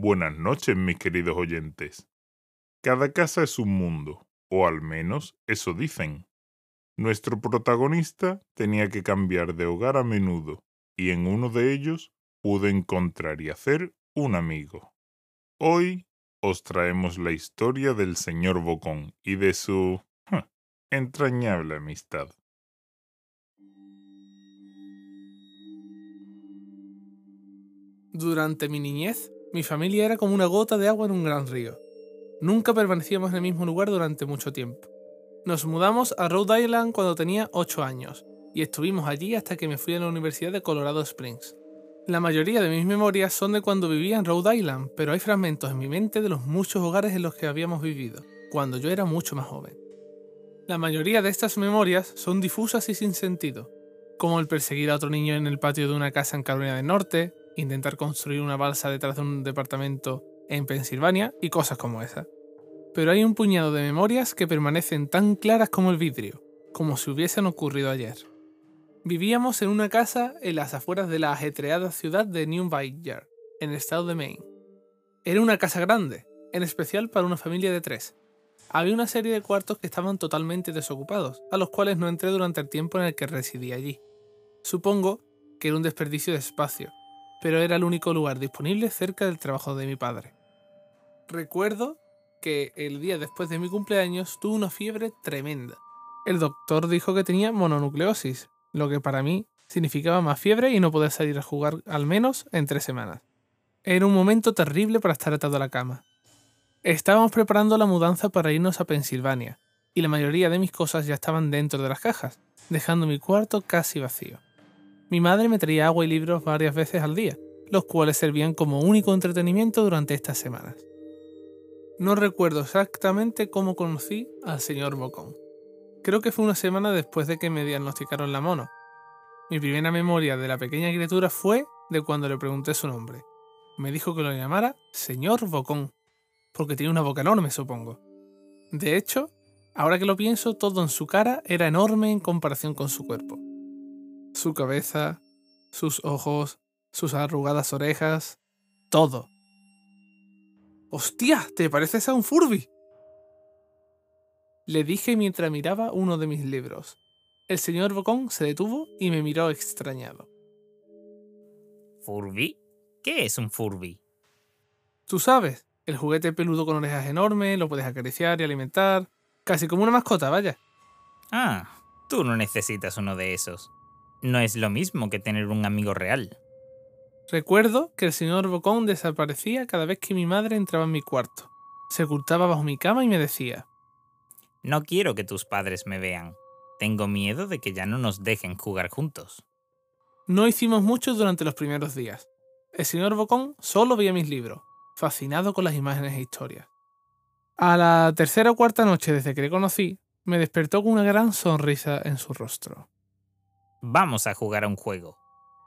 Buenas noches, mis queridos oyentes. Cada casa es un mundo, o al menos eso dicen. Nuestro protagonista tenía que cambiar de hogar a menudo, y en uno de ellos pudo encontrar y hacer un amigo. Hoy os traemos la historia del señor Bocón y de su entrañable amistad. Durante mi niñez, mi familia era como una gota de agua en un gran río. Nunca permanecíamos en el mismo lugar durante mucho tiempo. Nos mudamos a Rhode Island cuando tenía 8 años, y estuvimos allí hasta que me fui a la Universidad de Colorado Springs. La mayoría de mis memorias son de cuando vivía en Rhode Island, pero hay fragmentos en mi mente de los muchos hogares en los que habíamos vivido, cuando yo era mucho más joven. La mayoría de estas memorias son difusas y sin sentido, como el perseguir a otro niño en el patio de una casa en Carolina del Norte, intentar construir una balsa detrás de un departamento en Pensilvania y cosas como esa. Pero hay un puñado de memorias que permanecen tan claras como el vidrio, como si hubiesen ocurrido ayer. Vivíamos en una casa en las afueras de la ajetreada ciudad de New Bayard, en el estado de Maine. Era una casa grande, en especial para una familia de tres. Había una serie de cuartos que estaban totalmente desocupados, a los cuales no entré durante el tiempo en el que residí allí. Supongo que era un desperdicio de espacio, pero era el único lugar disponible cerca del trabajo de mi padre. Recuerdo que el día después de mi cumpleaños tuve una fiebre tremenda. El doctor dijo que tenía mononucleosis, lo que para mí significaba más fiebre y no poder salir a jugar al menos en tres semanas. Era un momento terrible para estar atado a la cama. Estábamos preparando la mudanza para irnos a Pensilvania, y la mayoría de mis cosas ya estaban dentro de las cajas, dejando mi cuarto casi vacío. Mi madre me traía agua y libros varias veces al día, los cuales servían como único entretenimiento durante estas semanas. No recuerdo exactamente cómo conocí al señor Bocón. Creo que fue una semana después de que me diagnosticaron la mono. Mi primera memoria de la pequeña criatura fue de cuando le pregunté su nombre. Me dijo que lo llamara señor Bocón, porque tiene una boca enorme, supongo. De hecho, ahora que lo pienso, todo en su cara era enorme en comparación con su cuerpo su cabeza, sus ojos, sus arrugadas orejas, todo. ¡Hostia! ¿Te pareces a un Furby? Le dije mientras miraba uno de mis libros. El señor Bocón se detuvo y me miró extrañado. ¿Furby? ¿Qué es un Furby? Tú sabes, el juguete peludo con orejas enormes, lo puedes acariciar y alimentar, casi como una mascota, vaya. Ah, tú no necesitas uno de esos no es lo mismo que tener un amigo real. Recuerdo que el señor Bocón desaparecía cada vez que mi madre entraba en mi cuarto. Se ocultaba bajo mi cama y me decía, No quiero que tus padres me vean. Tengo miedo de que ya no nos dejen jugar juntos. No hicimos mucho durante los primeros días. El señor Bocón solo veía mis libros, fascinado con las imágenes e historias. A la tercera o cuarta noche desde que le conocí, me despertó con una gran sonrisa en su rostro vamos a jugar a un juego.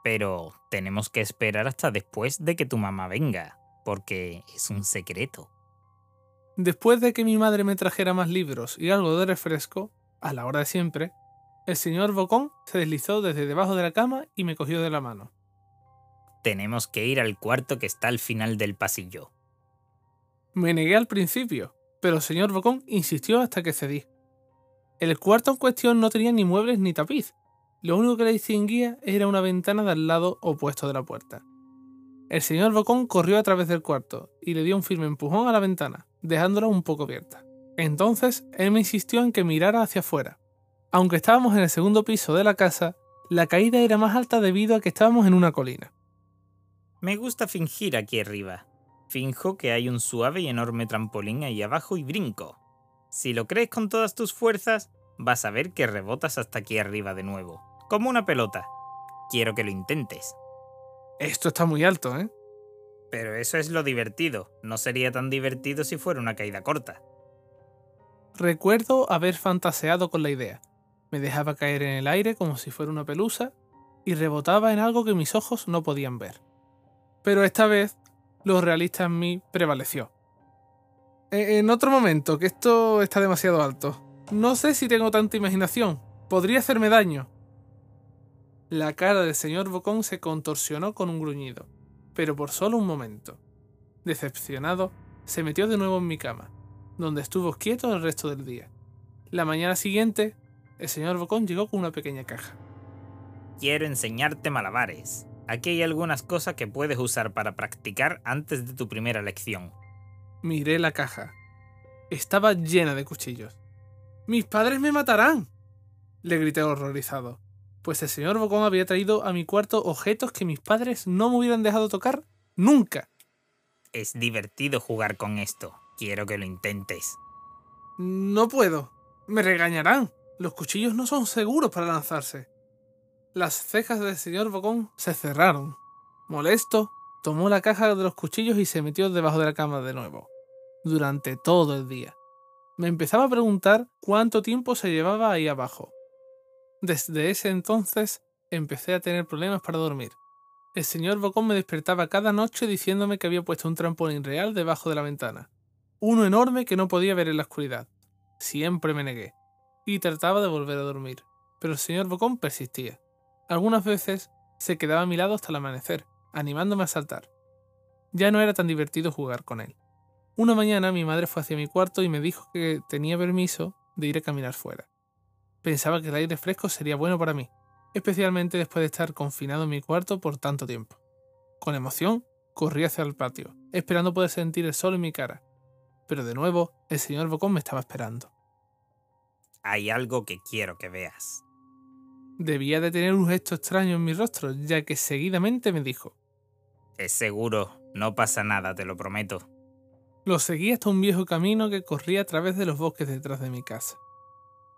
Pero tenemos que esperar hasta después de que tu mamá venga, porque es un secreto. Después de que mi madre me trajera más libros y algo de refresco, a la hora de siempre, el señor Bocón se deslizó desde debajo de la cama y me cogió de la mano. Tenemos que ir al cuarto que está al final del pasillo. Me negué al principio, pero el señor Bocón insistió hasta que cedí. El cuarto en cuestión no tenía ni muebles ni tapiz, lo único que le distinguía era una ventana del lado opuesto de la puerta. El señor Bocón corrió a través del cuarto y le dio un firme empujón a la ventana, dejándola un poco abierta. Entonces él me insistió en que mirara hacia afuera. Aunque estábamos en el segundo piso de la casa, la caída era más alta debido a que estábamos en una colina. Me gusta fingir aquí arriba. Finjo que hay un suave y enorme trampolín ahí abajo y brinco. Si lo crees con todas tus fuerzas, vas a ver que rebotas hasta aquí arriba de nuevo como una pelota. Quiero que lo intentes. Esto está muy alto, ¿eh? Pero eso es lo divertido. No sería tan divertido si fuera una caída corta. Recuerdo haber fantaseado con la idea. Me dejaba caer en el aire como si fuera una pelusa y rebotaba en algo que mis ojos no podían ver. Pero esta vez lo realista en mí prevaleció. E, en otro momento, que esto está demasiado alto. No sé si tengo tanta imaginación. Podría hacerme daño. La cara del señor Bocón se contorsionó con un gruñido, pero por solo un momento. Decepcionado, se metió de nuevo en mi cama, donde estuvo quieto el resto del día. La mañana siguiente, el señor Bocón llegó con una pequeña caja. Quiero enseñarte malabares. Aquí hay algunas cosas que puedes usar para practicar antes de tu primera lección. Miré la caja. Estaba llena de cuchillos. ¡Mis padres me matarán! Le grité horrorizado, pues el señor Bocón había traído a mi cuarto objetos que mis padres no me hubieran dejado tocar nunca. Es divertido jugar con esto. Quiero que lo intentes. No puedo. Me regañarán. Los cuchillos no son seguros para lanzarse. Las cejas del señor Bocón se cerraron. Molesto, tomó la caja de los cuchillos y se metió debajo de la cama de nuevo. Durante todo el día. Me empezaba a preguntar cuánto tiempo se llevaba ahí abajo. Desde ese entonces empecé a tener problemas para dormir. El señor Bocón me despertaba cada noche diciéndome que había puesto un trampolín real debajo de la ventana. Uno enorme que no podía ver en la oscuridad. Siempre me negué. Y trataba de volver a dormir. Pero el señor Bocón persistía. Algunas veces se quedaba a mi lado hasta el amanecer, animándome a saltar. Ya no era tan divertido jugar con él. Una mañana mi madre fue hacia mi cuarto y me dijo que tenía permiso de ir a caminar fuera. Pensaba que el aire fresco sería bueno para mí, especialmente después de estar confinado en mi cuarto por tanto tiempo. Con emoción, corrí hacia el patio, esperando poder sentir el sol en mi cara. Pero de nuevo, el señor Bocón me estaba esperando. Hay algo que quiero que veas. Debía de tener un gesto extraño en mi rostro, ya que seguidamente me dijo. Es seguro, no pasa nada, te lo prometo. Lo seguí hasta un viejo camino que corría a través de los bosques detrás de mi casa.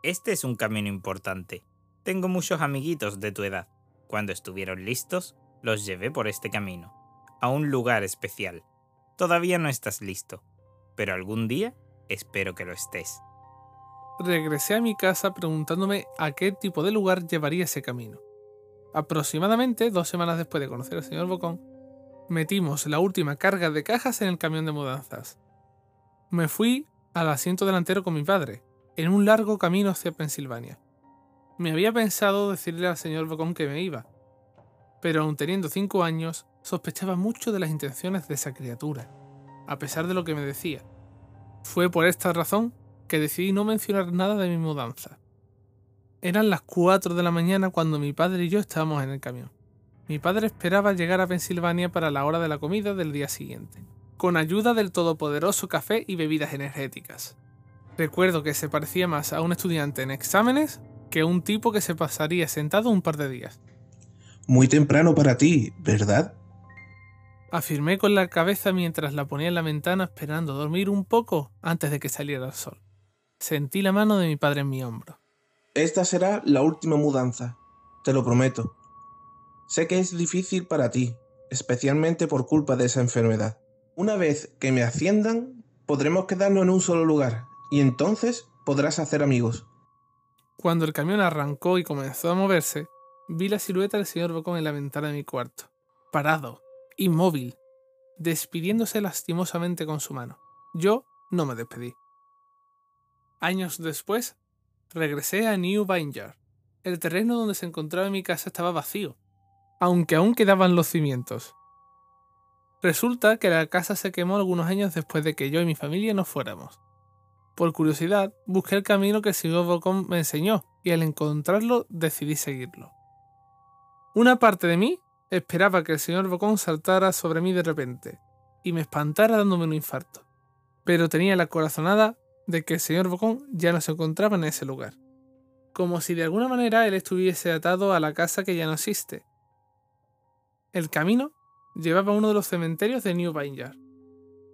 Este es un camino importante. Tengo muchos amiguitos de tu edad. Cuando estuvieron listos, los llevé por este camino, a un lugar especial. Todavía no estás listo, pero algún día espero que lo estés. Regresé a mi casa preguntándome a qué tipo de lugar llevaría ese camino. Aproximadamente dos semanas después de conocer al señor Bocón, metimos la última carga de cajas en el camión de mudanzas. Me fui al asiento delantero con mi padre, en un largo camino hacia Pensilvania. Me había pensado decirle al señor Bocón que me iba, pero aun teniendo cinco años, sospechaba mucho de las intenciones de esa criatura, a pesar de lo que me decía. Fue por esta razón que decidí no mencionar nada de mi mudanza. Eran las 4 de la mañana cuando mi padre y yo estábamos en el camión. Mi padre esperaba llegar a Pensilvania para la hora de la comida del día siguiente, con ayuda del todopoderoso café y bebidas energéticas. Recuerdo que se parecía más a un estudiante en exámenes que a un tipo que se pasaría sentado un par de días. Muy temprano para ti, ¿verdad? Afirmé con la cabeza mientras la ponía en la ventana esperando dormir un poco antes de que saliera el sol. Sentí la mano de mi padre en mi hombro. Esta será la última mudanza, te lo prometo. Sé que es difícil para ti, especialmente por culpa de esa enfermedad. Una vez que me asciendan, podremos quedarnos en un solo lugar, y entonces podrás hacer amigos. Cuando el camión arrancó y comenzó a moverse, vi la silueta del señor Bocón en la ventana de mi cuarto, parado, inmóvil, despidiéndose lastimosamente con su mano. Yo no me despedí. Años después, regresé a New Vineyard. El terreno donde se encontraba mi casa estaba vacío, aunque aún quedaban los cimientos. Resulta que la casa se quemó algunos años después de que yo y mi familia nos fuéramos. Por curiosidad, busqué el camino que el señor Bocón me enseñó y al encontrarlo decidí seguirlo. Una parte de mí esperaba que el señor Bocón saltara sobre mí de repente y me espantara dándome un infarto, pero tenía la corazonada de que el señor Bocón ya no se encontraba en ese lugar, como si de alguna manera él estuviese atado a la casa que ya no existe. El camino llevaba a uno de los cementerios de New Vineyard.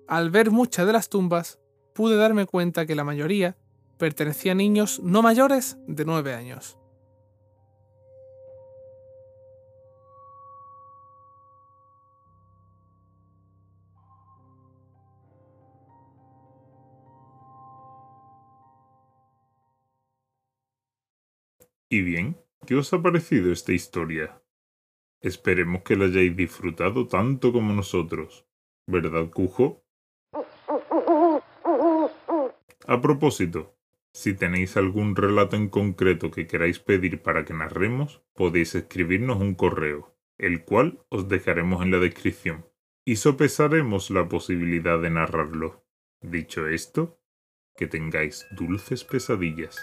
Al ver muchas de las tumbas, pude darme cuenta que la mayoría pertenecía a niños no mayores de nueve años. Y bien, ¿qué os ha parecido esta historia? Esperemos que la hayáis disfrutado tanto como nosotros. ¿Verdad, Cujo? A propósito, si tenéis algún relato en concreto que queráis pedir para que narremos, podéis escribirnos un correo, el cual os dejaremos en la descripción. y sopesaremos la posibilidad de narrarlo. Dicho esto, que tengáis dulces pesadillas.